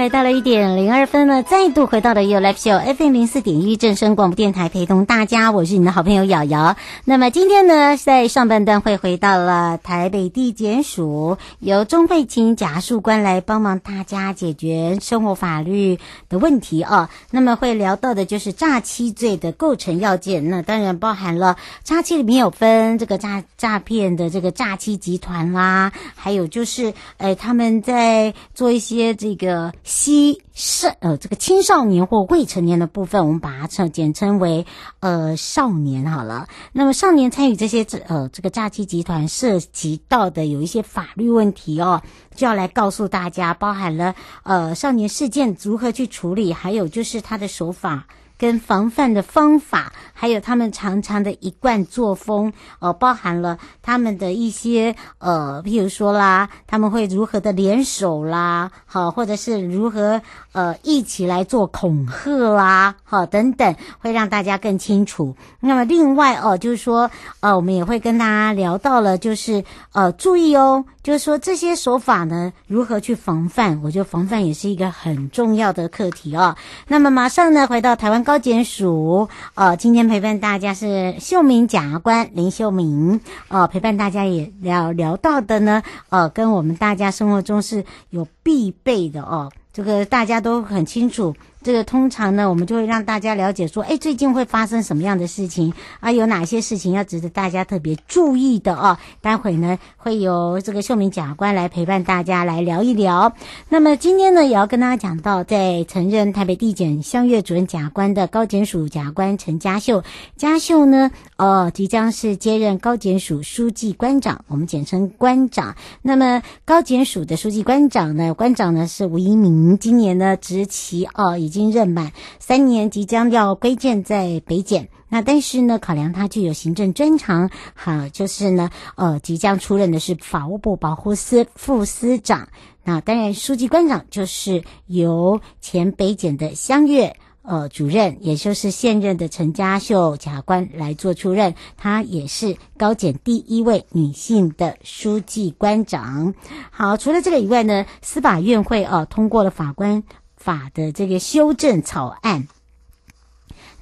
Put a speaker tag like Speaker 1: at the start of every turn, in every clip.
Speaker 1: 来到了一点零二分了，再度回到了 YOYO Live Show FM 零四点一正声广播电台，陪同大家，我是你的好朋友瑶瑶。那么今天呢，在上半段会回到了台北地检署，由钟慧清检察官来帮忙大家解决生活法律的问题啊。那么会聊到的就是诈欺罪的构成要件，那当然包含了诈欺里面有分这个诈诈骗的这个诈欺集团啦，还有就是呃他们在做一些这个。吸少呃，这个青少年或未成年的部分，我们把它称简称为呃少年好了。那么少年参与这些呃这个诈欺集团涉及到的有一些法律问题哦，就要来告诉大家，包含了呃少年事件如何去处理，还有就是他的手法。跟防范的方法，还有他们常常的一贯作风，呃，包含了他们的一些呃，譬如说啦，他们会如何的联手啦，好，或者是如何呃一起来做恐吓啦，好，等等，会让大家更清楚。那么另外哦，就是说呃，我们也会跟大家聊到了，就是呃，注意哦，就是说这些手法呢，如何去防范？我觉得防范也是一个很重要的课题哦。那么马上呢，回到台湾。高检署，呃，今天陪伴大家是秀敏检察官林秀敏，呃，陪伴大家也聊聊到的呢，呃，跟我们大家生活中是有必备的哦，这个大家都很清楚。这个通常呢，我们就会让大家了解说，哎，最近会发生什么样的事情啊？有哪些事情要值得大家特别注意的哦？待会呢，会由这个秀敏检察官来陪伴大家来聊一聊。那么今天呢，也要跟大家讲到，在曾任台北地检相阅主任检察官的高检署检察官陈家秀，家秀呢，哦，即将是接任高检署书记官长，我们简称官长。那么高检署的书记官长呢，官长呢是吴怡民，今年呢执旗哦已已经任满三年，即将要归建在北检。那但是呢，考量他具有行政专长，好，就是呢，呃，即将出任的是法务部保护司副司长。那当然，书记官长就是由前北检的乡阅呃主任，也就是现任的陈家秀检察官来做出任。她也是高检第一位女性的书记官长。好，除了这个以外呢，司法院会呃通过了法官法的这个修正草案。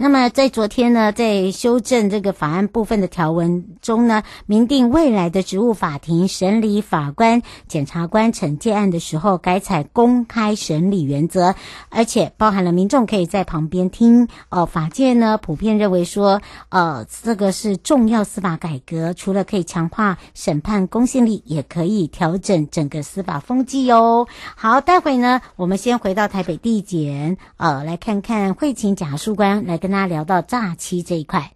Speaker 1: 那么在昨天呢，在修正这个法案部分的条文中呢，明定未来的职务法庭审理法官、检察官惩戒案的时候，改采公开审理原则，而且包含了民众可以在旁边听。哦，法界呢普遍认为说，呃，这个是重要司法改革，除了可以强化审判公信力，也可以调整整个司法风气哦。好，待会呢，我们先回到台北地检，呃，来看看会请检察官来跟。跟大家聊到诈欺这一
Speaker 2: 块。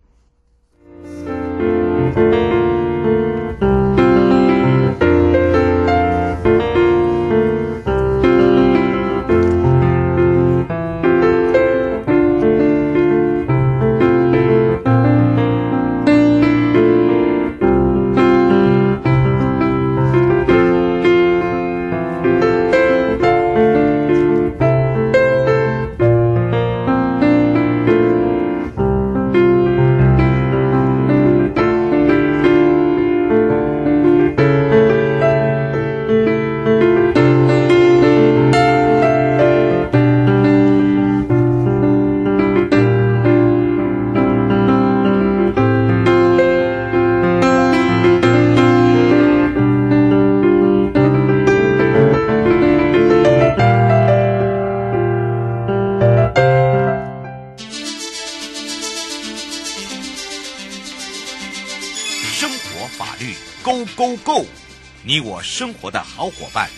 Speaker 2: 你我生活的好伙伴，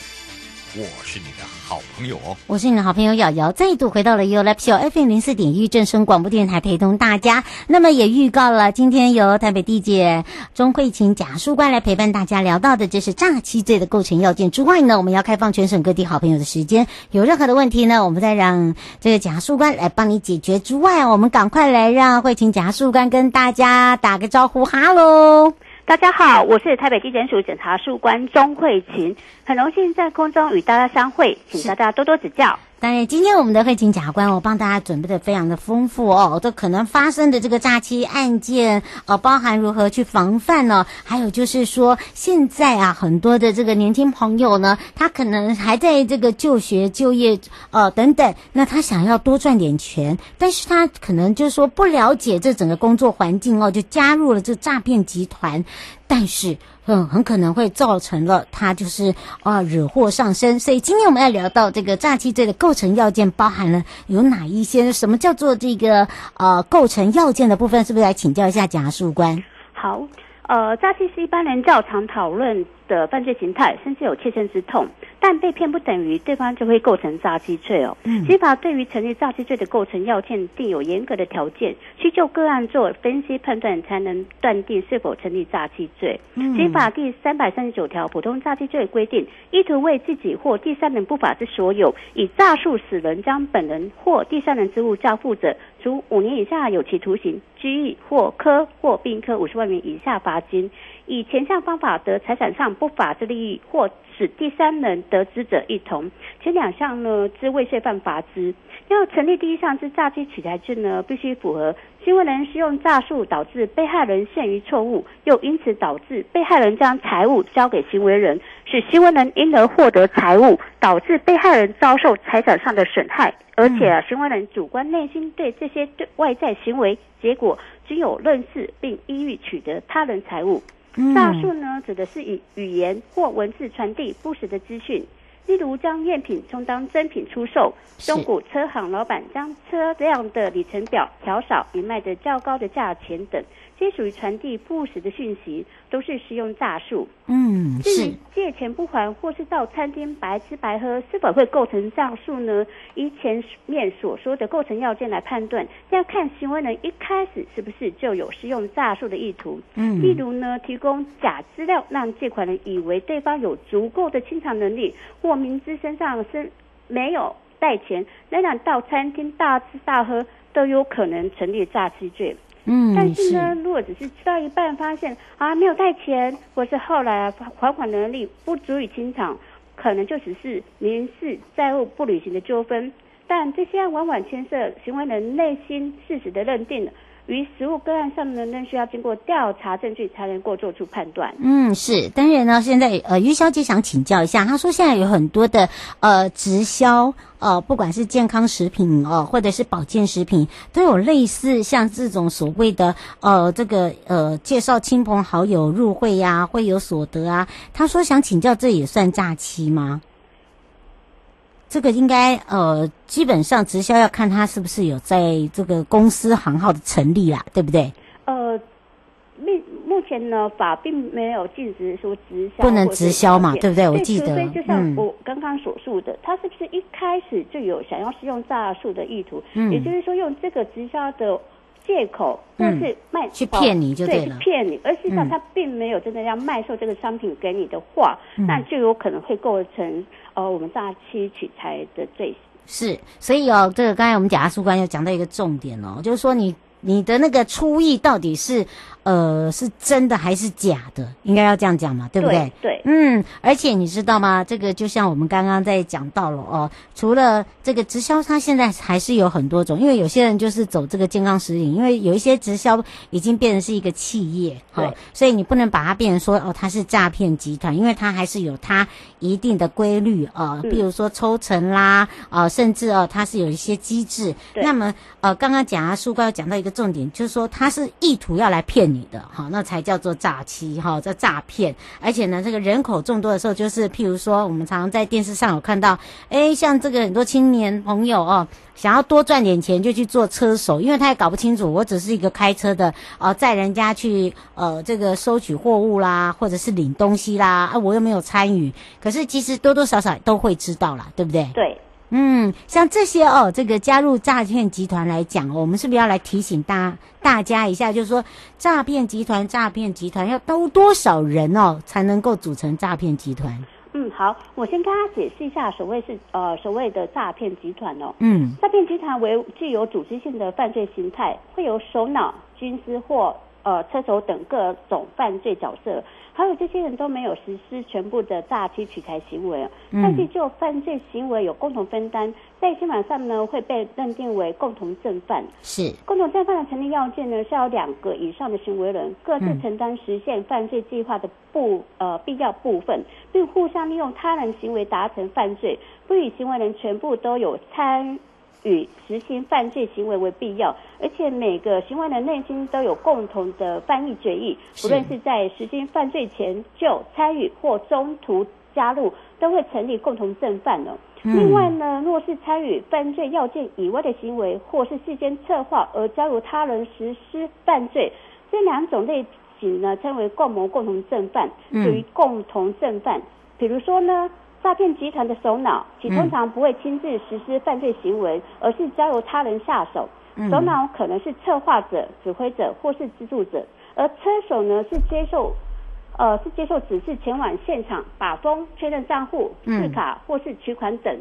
Speaker 2: 我是你的好朋友哦，
Speaker 1: 我是你的好朋友瑶瑶，再度回到了 U Live Show FM 零四点一正声广播电台，陪同大家。那么也预告了，今天由台北地检钟慧晴贾淑官来陪伴大家聊到的，这是诈欺罪的构成要件之外呢，我们要开放全省各地好朋友的时间，有任何的问题呢，我们再让这个贾淑官来帮你解决之外，我们赶快来让慧晴贾淑官跟大家打个招呼，哈喽。
Speaker 3: 大家好，我是台北地检署检察署官钟慧琴，很荣幸在空中与大家相会，请大家多多指教。
Speaker 1: 当然，今天我们的慧晴检察官，我帮大家准备的非常的丰富哦，都可能发生的这个诈欺案件，呃，包含如何去防范呢？还有就是说，现在啊，很多的这个年轻朋友呢，他可能还在这个就学、就业，呃，等等，那他想要多赚点钱，但是他可能就是说不了解这整个工作环境哦，就加入了这诈骗集团，但是。嗯，很可能会造成了他就是啊惹祸上身，所以今天我们要聊到这个诈欺罪的构成要件包含了有哪一些？什么叫做这个呃构成要件的部分？是不是来请教一下贾树官？
Speaker 3: 好，呃，诈欺是一般人较常讨论的犯罪形态，甚至有切身之痛。但被骗不等于对方就会构成诈欺罪哦。嗯，刑法对于成立诈欺罪的构成要件定有严格的条件，需就个案做分析判断，才能断定是否成立诈欺罪。嗯，刑法第三百三十九条普通诈欺罪规定，意图为自己或第三人不法之所有，以诈术使人将本人或第三人之物交付者，处五年以下有期徒刑、拘役或科或并科五十万元以下罚金。以前项方法得财产上不法之利益，或使第三人得知者一同，前两项呢之未遂犯罚之。要成立第一项之诈欺取财罪呢，必须符合行为人是用诈术导致被害人陷于错误，又因此导致被害人将财物交给行为人，使行为人因而获得财物，导致被害人遭受财产上的损害，而且啊，行为人主观内心对这些对外在行为结果均有认识，并依欲取得他人财物。诈术呢，指的是以语言或文字传递不实的资讯，例如将赝品充当真品出售，中古车行老板将车辆的里程表调少以卖得较高的价钱等。皆属于传递不实的讯息，都是使用诈术。嗯，是借钱不还，或是到餐厅白吃白喝，是否会构成诈术呢？依前面所说的构成要件来判断，要看行为人一开始是不是就有使用诈术的意图。嗯，例如呢，提供假资料让借款人以为对方有足够的清偿能力，或明知身上是没有带钱，仍然到餐厅大吃大喝，都有可能成立诈欺罪。嗯，但是呢，是如果只是吃到一半发现啊没有带钱，或是后来啊还款，款能力不足以清偿，可能就只是民事债务不履行的纠纷。但这些往往牵涉行为人内心事实的认定。于实务个案上呢，仍需要经过调查证据才能够做出判断。
Speaker 1: 嗯，是。当然呢，现在呃，于小姐想请教一下，她说现在有很多的呃直销呃，不管是健康食品哦、或者是保健食品，都有类似像这种所谓的呃这个呃介绍亲朋好友入会呀、啊，会有所得啊。她说想请教，这也算诈欺吗？这个应该呃，基本上直销要看他是不是有在这个公司行号的成立啦，对不对？
Speaker 3: 呃，目目前呢，法并没有禁止说直销
Speaker 1: 不能直销嘛，对不对？我记得，
Speaker 3: 所以就像我刚刚所述的，嗯、他是不是一开始就有想要使用诈术的意图？嗯，也就是说用这个直销的。借口但是卖、
Speaker 1: 嗯、去骗你就对了，
Speaker 3: 对，骗你，而实际上他并没有真的要卖售这个商品给你的话，嗯、那就有可能会构成哦我们诈欺取材的最。
Speaker 1: 是，所以哦，这个刚才我们讲阿叔官又讲到一个重点哦，就是说你。你的那个初意到底是呃是真的还是假的？应该要这样讲嘛，对不对？
Speaker 3: 对。对
Speaker 1: 嗯，而且你知道吗？这个就像我们刚刚在讲到了哦，除了这个直销，它现在还是有很多种，因为有些人就是走这个健康食品，因为有一些直销已经变成是一个企业，哈、哦，所以你不能把它变成说哦，它是诈骗集团，因为它还是有它一定的规律啊，比、呃、如说抽成啦，啊、呃，甚至哦、呃，它是有一些机制。那么呃，刚刚讲啊，苏哥有讲到一个。重点，就是说他是意图要来骗你的，哈，那才叫做诈欺，哈，这诈骗。而且呢，这个人口众多的时候，就是譬如说，我们常常在电视上有看到，诶，像这个很多青年朋友哦，想要多赚点钱，就去做车手，因为他也搞不清楚，我只是一个开车的，呃，载人家去，呃，这个收取货物啦，或者是领东西啦，啊，我又没有参与，可是其实多多少少都会知道啦，对不对？
Speaker 3: 对。
Speaker 1: 嗯，像这些哦，这个加入诈骗集团来讲哦，我们是不是要来提醒大大家一下？就是说，诈骗集团，诈骗集团要都多少人哦，才能够组成诈骗集团？
Speaker 3: 嗯，好，我先跟大家解释一下，所谓是呃所谓的诈骗集团哦。
Speaker 1: 嗯，
Speaker 3: 诈骗集团为具有组织性的犯罪形态，会有首脑、军师或呃车手等各种犯罪角色。还有这些人都没有实施全部的诈欺取财行为，但是就犯罪行为有共同分担，在刑法上呢会被认定为共同正犯。
Speaker 1: 是
Speaker 3: 共同正犯的成立要件呢是要两个以上的行为人各自承担实现犯罪计划的部呃必要部分，并互相利用他人行为达成犯罪，不与行为人全部都有参。与实行犯罪行为为必要，而且每个行为人内心都有共同的犯意决议，不论是在实行犯罪前就参与或中途加入，都会成立共同正犯了。嗯、另外呢，若是参与犯罪要件以外的行为，或是事先策划而加入他人实施犯罪，这两种类型呢称为共谋共同正犯，属于共同正犯。比如说呢。诈骗集团的首脑，其通常不会亲自实施犯罪行为，而是交由他人下手。首脑可能是策划者、指挥者或是资助者，而车手呢是接受，呃，是接受指示前往现场把风、确认账户、制卡或是取款等。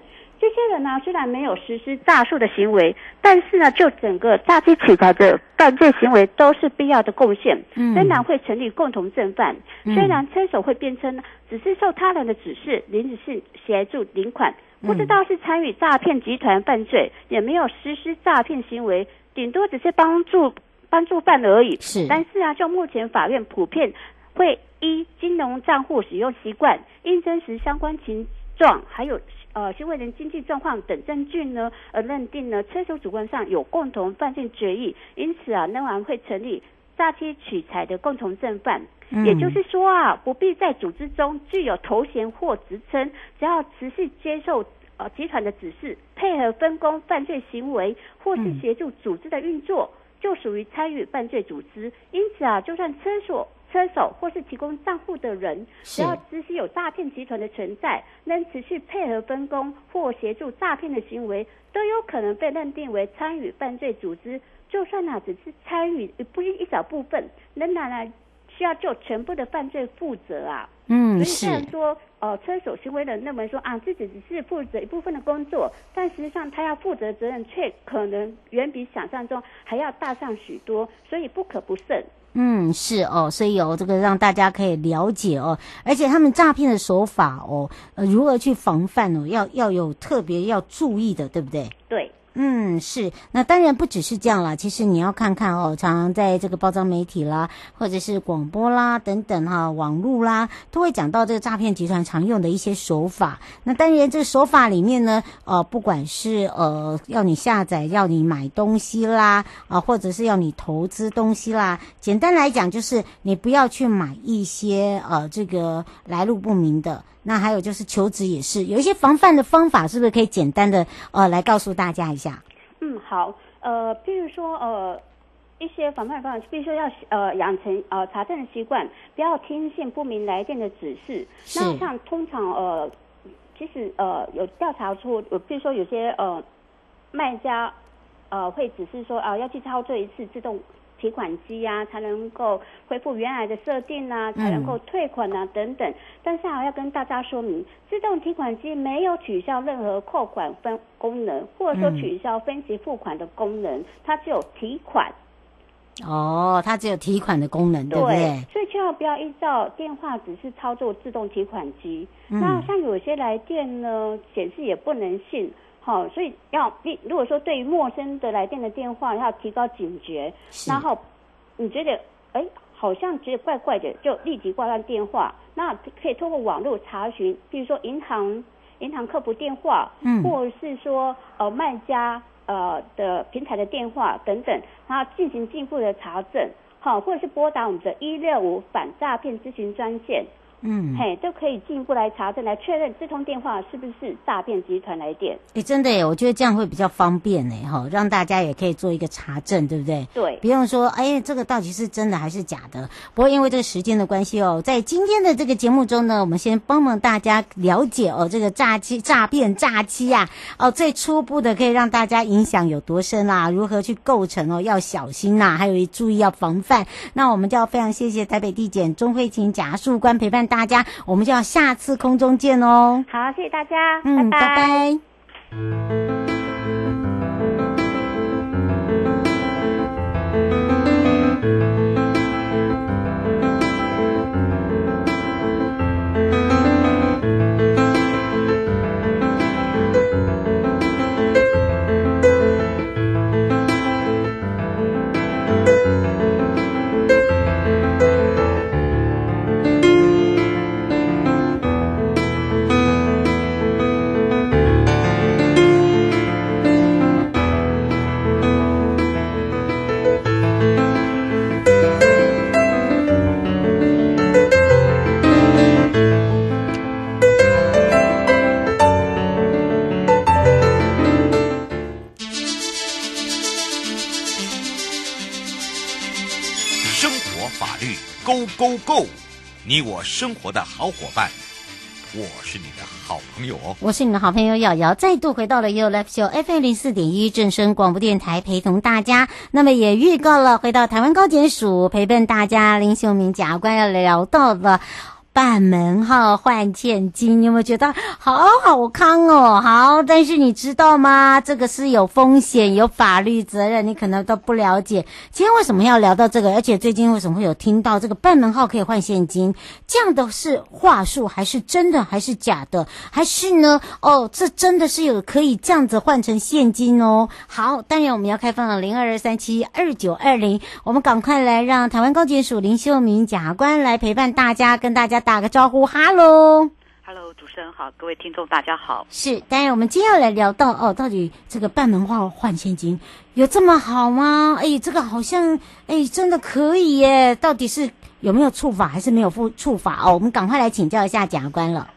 Speaker 3: 这些人呢，虽然没有实施诈术的行为，但是呢，就整个诈欺取财的犯罪行为都是必要的贡献，仍然会成立共同正犯。虽然车手会辩称只是受他人的指示，临时性协助领款，不知道是参与诈骗集团犯罪，也没有实施诈骗行为，顶多只是帮助帮助犯而已。
Speaker 1: 是，
Speaker 3: 但是啊，就目前法院普遍会依金融账户使用习惯、应真实相关情状，还有。呃，行为人经济状况等证据呢，而认定呢车手主观上有共同犯罪决议，因此啊，仍然会成立诈欺取财的共同正犯。嗯、也就是说啊，不必在组织中具有头衔或职称，只要持续接受呃集团的指示，配合分工犯罪行为，或是协助组织的运作，嗯、就属于参与犯罪组织。因此啊，就算车手。车手或是提供账户的人，只要知悉有诈骗集团的存在，能持续配合分工或协助诈骗的行为，都有可能被认定为参与犯罪组织。就算呢、啊，只是参与一不一小部分，仍然呢需要就全部的犯罪负责啊。
Speaker 1: 嗯，
Speaker 3: 所以虽然说，呃，车手行为人认为说啊，自己只是负责一部分的工作，但实际上他要负责的责任却可能远比想象中还要大上许多，所以不可不慎。
Speaker 1: 嗯，是哦，所以有、哦、这个让大家可以了解哦，而且他们诈骗的手法哦，呃，如何去防范哦，要要有特别要注意的，对不对？
Speaker 3: 对。
Speaker 1: 嗯，是，那当然不只是这样啦。其实你要看看哦，常常在这个包装媒体啦，或者是广播啦等等哈，网络啦，都会讲到这个诈骗集团常用的一些手法。那当然，这个手法里面呢，呃，不管是呃要你下载、要你买东西啦，啊、或者是要你投资东西啦，简单来讲就是你不要去买一些呃这个来路不明的。那还有就是求职也是有一些防范的方法，是不是可以简单的呃来告诉大家一下？
Speaker 3: 嗯，好，呃，譬如说呃一些防范方法，比如说要呃养成呃查证的习惯，不要听信不明来电的指示。是那像通常呃其实呃有调查出，呃比如说有些呃卖家呃会指示说啊、呃、要去操作一次自动。提款机呀、啊，才能够恢复原来的设定啊，才能够退款啊，等等。但是啊，要跟大家说明，自动提款机没有取消任何扣款分功能，或者说取消分期付款的功能，它只有提款。
Speaker 1: 哦，它只有提款的功能，对不对？
Speaker 3: 所以千万不要依照电话指示操作自动提款机。嗯、那像有些来电呢，显示也不能信。好，所以要你如果说对于陌生的来电的电话要提高警觉，是然后你觉得哎好像觉得怪怪的，就立即挂断电话。那可以通过网络查询，比如说银行银行客服电话，嗯，或者是说呃卖家呃的平台的电话等等，然后进行进一步的查证，好，或者是拨打我们的一六五反诈骗咨询专线。嗯，嘿，都可以进一步来查证，来确认这通电话是不是诈骗集团来电。
Speaker 1: 哎，真的耶，我觉得这样会比较方便呢，哈，让大家也可以做一个查证，对不对？
Speaker 3: 对，
Speaker 1: 不用说，哎，这个到底是真的还是假的？不过因为这个时间的关系哦，在今天的这个节目中呢，我们先帮忙大家了解哦，这个诈欺、诈骗、诈欺啊，哦，最初步的可以让大家影响有多深啊？如何去构成哦？要小心呐，还有注意要防范。那我们就要非常谢谢台北地检钟慧琴检察官陪伴大家，我们就要下次空中见哦。
Speaker 3: 好，谢谢大家，
Speaker 1: 嗯，
Speaker 3: 拜拜。
Speaker 1: 拜拜。
Speaker 2: Go Go Go！你我生活的好伙伴，我是你的好朋友哦。
Speaker 1: 我是你的好朋友瑶瑶，再度回到了 You Live Show FM 零四点一正声广播电台，陪同大家。那么也预告了回到台湾高检署陪伴大家，林秀敏检察官要聊到了。办门号换现金，你有没有觉得好好康哦？好，但是你知道吗？这个是有风险、有法律责任，你可能都不了解。今天为什么要聊到这个？而且最近为什么会有听到这个办门号可以换现金？这样的是话术，还是真的，还是假的？还是呢？哦，这真的是有可以这样子换成现金哦。好，当然我们要开放了零二二三七二九二零，我们赶快来让台湾高检署林秀明检察官来陪伴大家，跟大家。打个招呼，哈喽，
Speaker 4: 哈喽，主持人好，各位听众大家好。
Speaker 1: 是，当然我们今天要来聊到哦，到底这个半文化换现金有这么好吗？哎，这个好像哎，真的可以耶？到底是有没有触法，还是没有付触法哦？我们赶快来请教一下检察官了。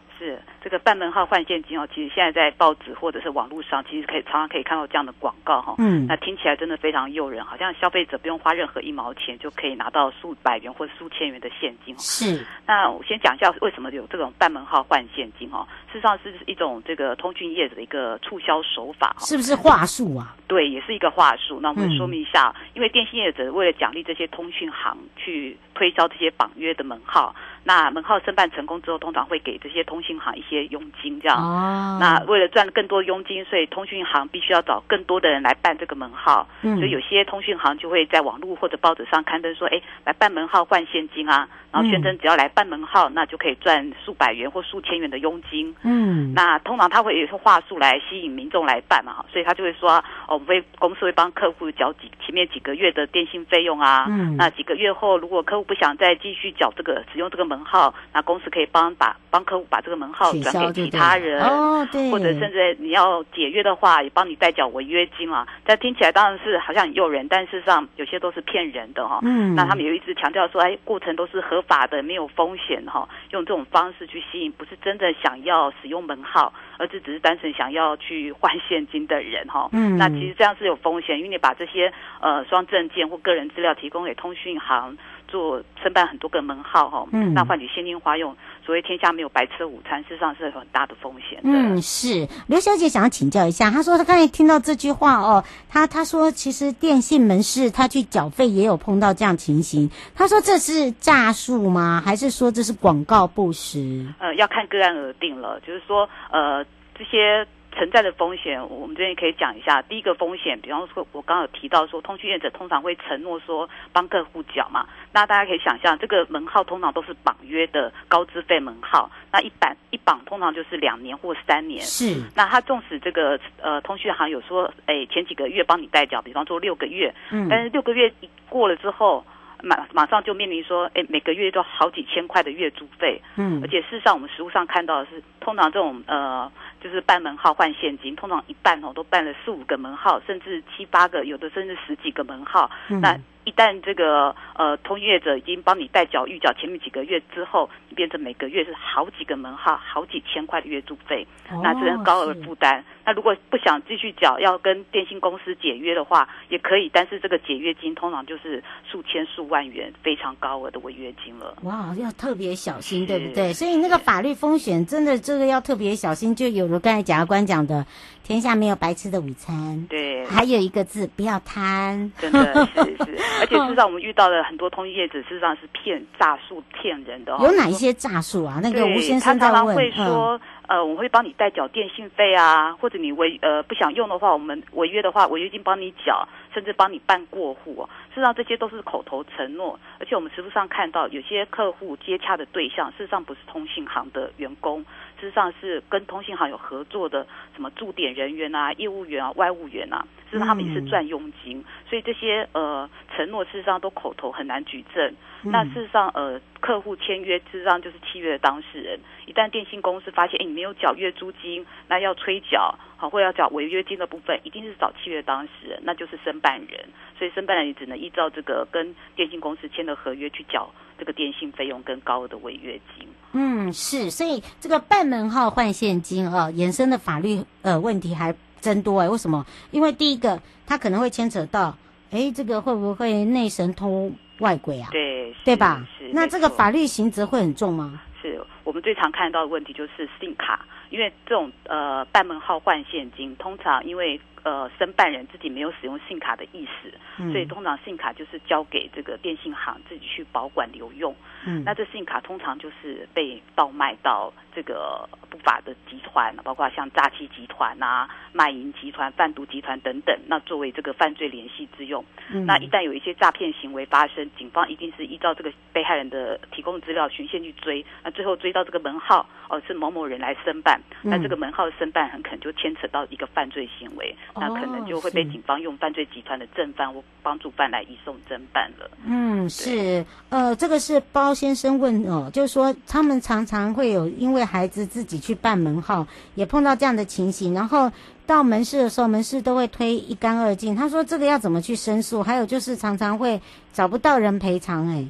Speaker 4: 这个半门号换现金哦，其实现在在报纸或者是网络上，其实可以常常可以看到这样的广告哈。嗯。那听起来真的非常诱人，好像消费者不用花任何一毛钱就可以拿到数百元或者数千元的现金。
Speaker 1: 哦是。
Speaker 4: 那我先讲一下为什么有这种半门号换现金哦。事实上是一种这个通讯业者的一个促销手法。
Speaker 1: 是不是话术啊？
Speaker 4: 对，也是一个话术。那我们说明一下，嗯、因为电信业者为了奖励这些通讯行去推销这些绑约的门号。那门号申办成功之后，通常会给这些通讯行一些佣金，这样。哦。那为了赚更多佣金，所以通讯行必须要找更多的人来办这个门号。嗯。所以有些通讯行就会在网络或者报纸上刊登说：“哎，来办门号换现金啊！”然后宣称只要来办门号，那就可以赚数百元或数千元的佣金。嗯。那通常他会有些话术来吸引民众来办嘛，所以他就会说：“哦，我们会公司会帮客户缴几前面几个月的电信费用啊。嗯。那几个月后，如果客户不想再继续缴这个使用这个门，门号，那公司可以帮把帮客户把这个门号转给其他人，哦，对，或者甚至你要解约的话，也帮你代缴违约金啊。但听起来当然是好像很诱人，但事实上有些都是骗人的哈。嗯，那他们有一直强调说，哎，过程都是合法的，没有风险哈。用这种方式去吸引不是真的想要使用门号，而是只是单纯想要去换现金的人哈。嗯，那其实这样是有风险，因为你把这些呃双证件或个人资料提供给通讯行。做申办很多个门号哈，嗯，那换取现金花用，所谓天下没有白吃的午餐，事实上是很大的风险。
Speaker 1: 嗯，是刘小姐想要请教一下，她说她刚才听到这句话哦，她她说其实电信门市她去缴费也有碰到这样情形，她说这是诈术吗？还是说这是广告不实？
Speaker 4: 呃，要看个案而定了，就是说呃这些。存在的风险，我们这边可以讲一下。第一个风险，比方说，我刚刚有提到说，通讯业者通常会承诺说帮客户缴嘛。那大家可以想象，这个门号通常都是绑约的高资费门号，那一绑一绑通常就是两年或三年。
Speaker 1: 是。
Speaker 4: 那他纵使这个呃通讯行有说，哎，前几个月帮你代缴，比方说六个月，嗯，但是六个月一过了之后。马马上就面临说，哎，每个月都好几千块的月租费，嗯，而且事实上我们实物上看到的是，通常这种呃就是办门号换现金，通常一办哦都办了四五个门号，甚至七八个，有的甚至十几个门号。嗯、那一旦这个呃通讯业者已经帮你代缴预缴前面几个月之后，变成每个月是好几个门号，好几千块的月租费，哦、那这是高额负担。那如果不想继续缴，要跟电信公司解约的话，也可以，但是这个解约金通常就是数千数万元，非常高额的违约金了。
Speaker 1: 哇，要特别小心，对不对？所以那个法律风险真的这个要特别小心。就有如刚才检察官讲的，天下没有白吃的午餐。
Speaker 4: 对，
Speaker 1: 还有一个字，不要贪。
Speaker 4: 真的是是，而且事实上我们遇到的很多通信业者，事实上是骗诈术骗人的。
Speaker 1: 有哪一些诈术啊？那个吴先生在问。
Speaker 4: 他常常会说。嗯呃，我们会帮你代缴电信费啊，或者你违呃不想用的话，我们违约的话，违约金帮你缴，甚至帮你办过户哦。事实上，这些都是口头承诺，而且我们实务上看到，有些客户接洽的对象，事实上不是通信行的员工，事实上是跟通信行有合作的，什么驻点人员啊、业务员啊、外务员啊，事实上他们也是赚佣金，所以这些呃承诺事实上都口头很难举证。那事实上，呃，客户签约事实上就是契约的当事人。一旦电信公司发现，哎，你没有缴月租金，那要催缴，好，或要缴违约金的部分，一定是找契约当事人，那就是申办人。所以申办人也只能依照这个跟电信公司签的合约去缴这个电信费用跟高额的违约金。
Speaker 1: 嗯，是，所以这个办门号换现金啊，延伸的法律呃问题还真多哎。为什么？因为第一个，它可能会牵扯到，哎，这个会不会内神通？外鬼啊，
Speaker 4: 对
Speaker 1: 对吧？
Speaker 4: 是，
Speaker 1: 那这个法律刑责会很重吗？
Speaker 4: 是我们最常看到的问题就是 SIM 卡，因为这种呃办门号换现金，通常因为。呃，申办人自己没有使用信卡的意思，嗯、所以通常信卡就是交给这个电信行自己去保管留用。嗯，那这信卡通常就是被倒卖到这个不法的集团，包括像诈欺集团啊、卖淫集团、贩毒集团等等，那作为这个犯罪联系之用。嗯，那一旦有一些诈骗行为发生，警方一定是依照这个被害人的提供资料循线去追，那最后追到这个门号哦，是某某人来申办，嗯、那这个门号的申办很可能就牵扯到一个犯罪行为。那可能就会被警方用犯罪集团的正犯或帮助犯来移送侦办了。
Speaker 1: 嗯，是，呃，这个是包先生问哦，就是说他们常常会有因为孩子自己去办门号，也碰到这样的情形，然后到门市的时候，门市都会推一干二净。他说这个要怎么去申诉？还有就是常常会找不到人赔偿，哎，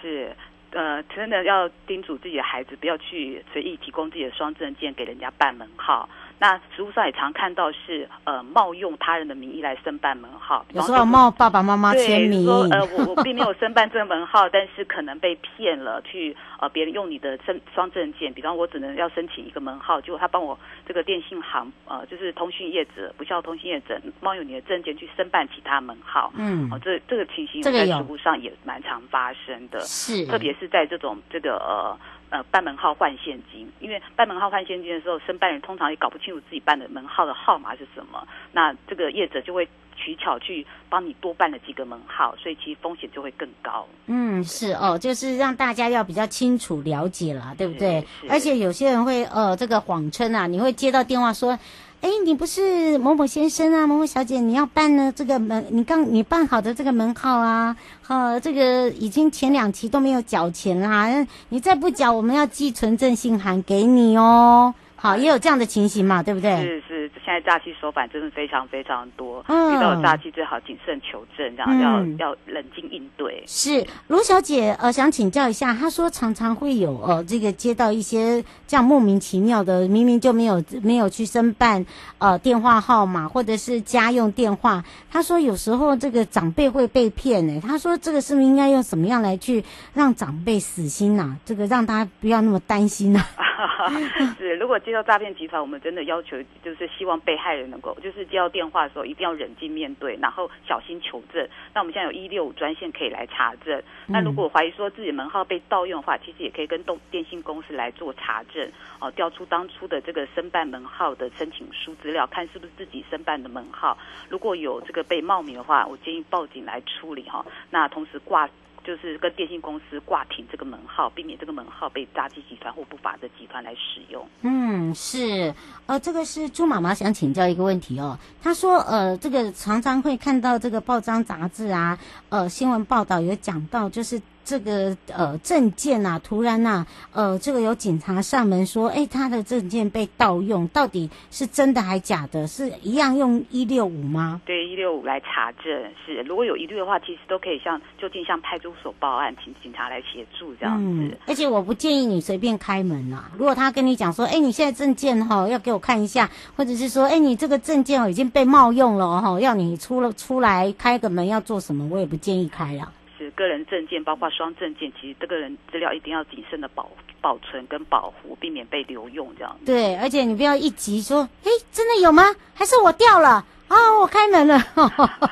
Speaker 4: 是，呃，真的要叮嘱自己的孩子不要去随意提供自己的双证件给人家办门号。那实务上也常看到是呃冒用他人的名义来申办门号，
Speaker 1: 有时候冒爸爸妈妈签名，
Speaker 4: 说呃我我 并没有申办这个门号，但是可能被骗了，去呃别人用你的证双证件，比方我只能要申请一个门号，结果他帮我这个电信行呃就是通讯业者不肖通讯业者冒用你的证件去申办其他门号，嗯，哦这这个情形在实务上也蛮常发生的，
Speaker 1: 是。
Speaker 4: 特别是在这种这个呃。呃，办门号换现金，因为办门号换现金的时候，申办人通常也搞不清楚自己办的门号的号码是什么，那这个业者就会取巧去帮你多办了几个门号，所以其实风险就会更高。
Speaker 1: 嗯，是哦，就是让大家要比较清楚了解了，对不对？而且有些人会呃，这个谎称啊，你会接到电话说。哎，你不是某某先生啊，某某小姐，你要办呢这个门，你刚你办好的这个门号啊，呃，这个已经前两期都没有缴钱啦，你再不缴，我们要寄存证信函给你哦。好，也有这样的情形嘛，对不对？
Speaker 4: 是是，现在诈欺手法真的非常非常多，遇到诈欺最好谨慎求证，然后要、嗯、要冷静应对。
Speaker 1: 是卢小姐，呃，想请教一下，她说常常会有呃，这个接到一些这样莫名其妙的，明明就没有没有去申办呃电话号码或者是家用电话，她说有时候这个长辈会被骗呢。她说这个是不是应该用什么样来去让长辈死心呐、啊？这个让他不要那么担心呐、啊。
Speaker 4: 是，如果接到诈骗集团，我们真的要求就是希望被害人能够，就是接到电话的时候一定要冷静面对，然后小心求证。那我们现在有一六五专线可以来查证。那如果怀疑说自己门号被盗用的话，其实也可以跟动电信公司来做查证，哦，调出当初的这个申办门号的申请书资料，看是不是自己申办的门号。如果有这个被冒名的话，我建议报警来处理哈。那同时挂。就是跟电信公司挂停这个门号，避免这个门号被诈欺集团或不法的集团来使用。
Speaker 1: 嗯，是，呃，这个是朱妈妈想请教一个问题哦。她说，呃，这个常常会看到这个报章杂志啊，呃，新闻报道有讲到，就是这个呃证件呐，突然呐、啊，呃，这个有警察上门说，哎，他的证件被盗用，到底是真的还假的？是一样用一六五吗？
Speaker 4: 对，一六五来查证是，如果有疑虑的话，其实都可以向就近向派出所报案，请警察来协助这样子。嗯，
Speaker 1: 而且我不建议你随便开门啊。如果他跟你讲说，哎，你现在证件哈、哦、要给我看一下，或者是说，哎，你这个证件哦已经被冒用了哈、哦，要你出了出来开个门要做什么，我也不建议开啊。
Speaker 4: 个人证件包括双证件，其实这个人资料一定要谨慎的保保存跟保护，避免被留用这样。
Speaker 1: 对，而且你不要一急说，哎，真的有吗？还是我掉了？啊，我开门了。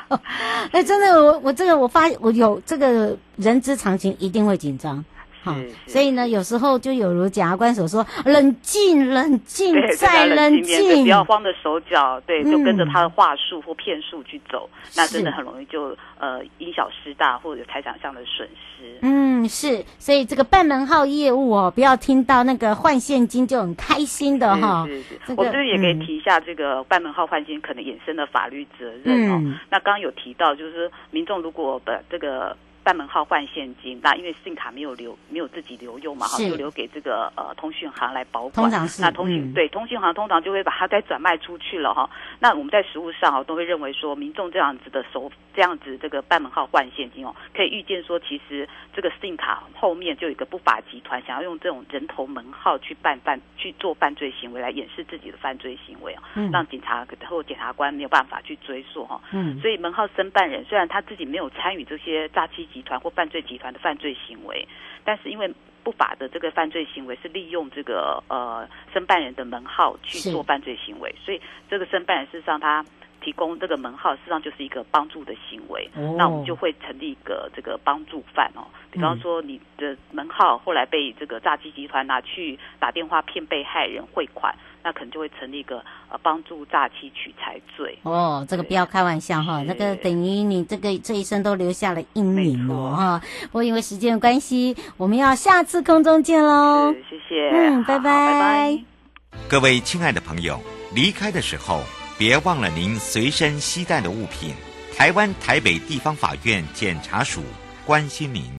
Speaker 1: 哎，真的，我我这个我发我有这个人之常情，一定会紧张。好，所以呢，有时候就有如检察官所说，冷静，冷静，再冷静，
Speaker 4: 不要慌着手脚，对，就跟着他的话术或骗术去走，嗯、那真的很容易就呃因小失大，或者财产上的损失。
Speaker 1: 嗯，是，所以这个办门号业务哦，不要听到那个换现金就很开心的哈。
Speaker 4: 是是是，这个、我这边也可以提一下这个办门号换现金可能衍生的法律责任哦。嗯、那刚刚有提到，就是民众如果把这个。办门号换现金，那因为信卡没有留，没有自己留用嘛，哈，就留给这个呃通讯行来保管。
Speaker 1: 通常是
Speaker 4: 那通讯、嗯、对通讯行通常就会把它再转卖出去了哈。那我们在实务上啊，都会认为说，民众这样子的手这样子这个办门号换现金哦，可以预见说，其实这个信卡后面就有一个不法集团想要用这种人头门号去办办去做犯罪行为来掩饰自己的犯罪行为啊，嗯、让警察或检察官没有办法去追溯哈。嗯，所以门号申办人虽然他自己没有参与这些诈欺。集团或犯罪集团的犯罪行为，但是因为不法的这个犯罪行为是利用这个呃申办人的门号去做犯罪行为，所以这个申办人事实上他提供这个门号事，实际上就是一个帮助的行为。哦、那我们就会成立一个这个帮助犯哦，比方说你的门号后来被这个诈欺集团拿去打电话骗被害人汇款。那可能就会成立一个呃帮助诈欺取财罪
Speaker 1: 哦，这个不要开玩笑哈，那个等于你这个这一生都留下了阴影哦哈。我因为时间的关系，我们要下次空中见喽。
Speaker 4: 谢谢，
Speaker 1: 嗯，拜拜，拜拜。
Speaker 2: 各位亲爱的朋友，离开的时候别忘了您随身携带的物品。台湾台北地方法院检察署关心您。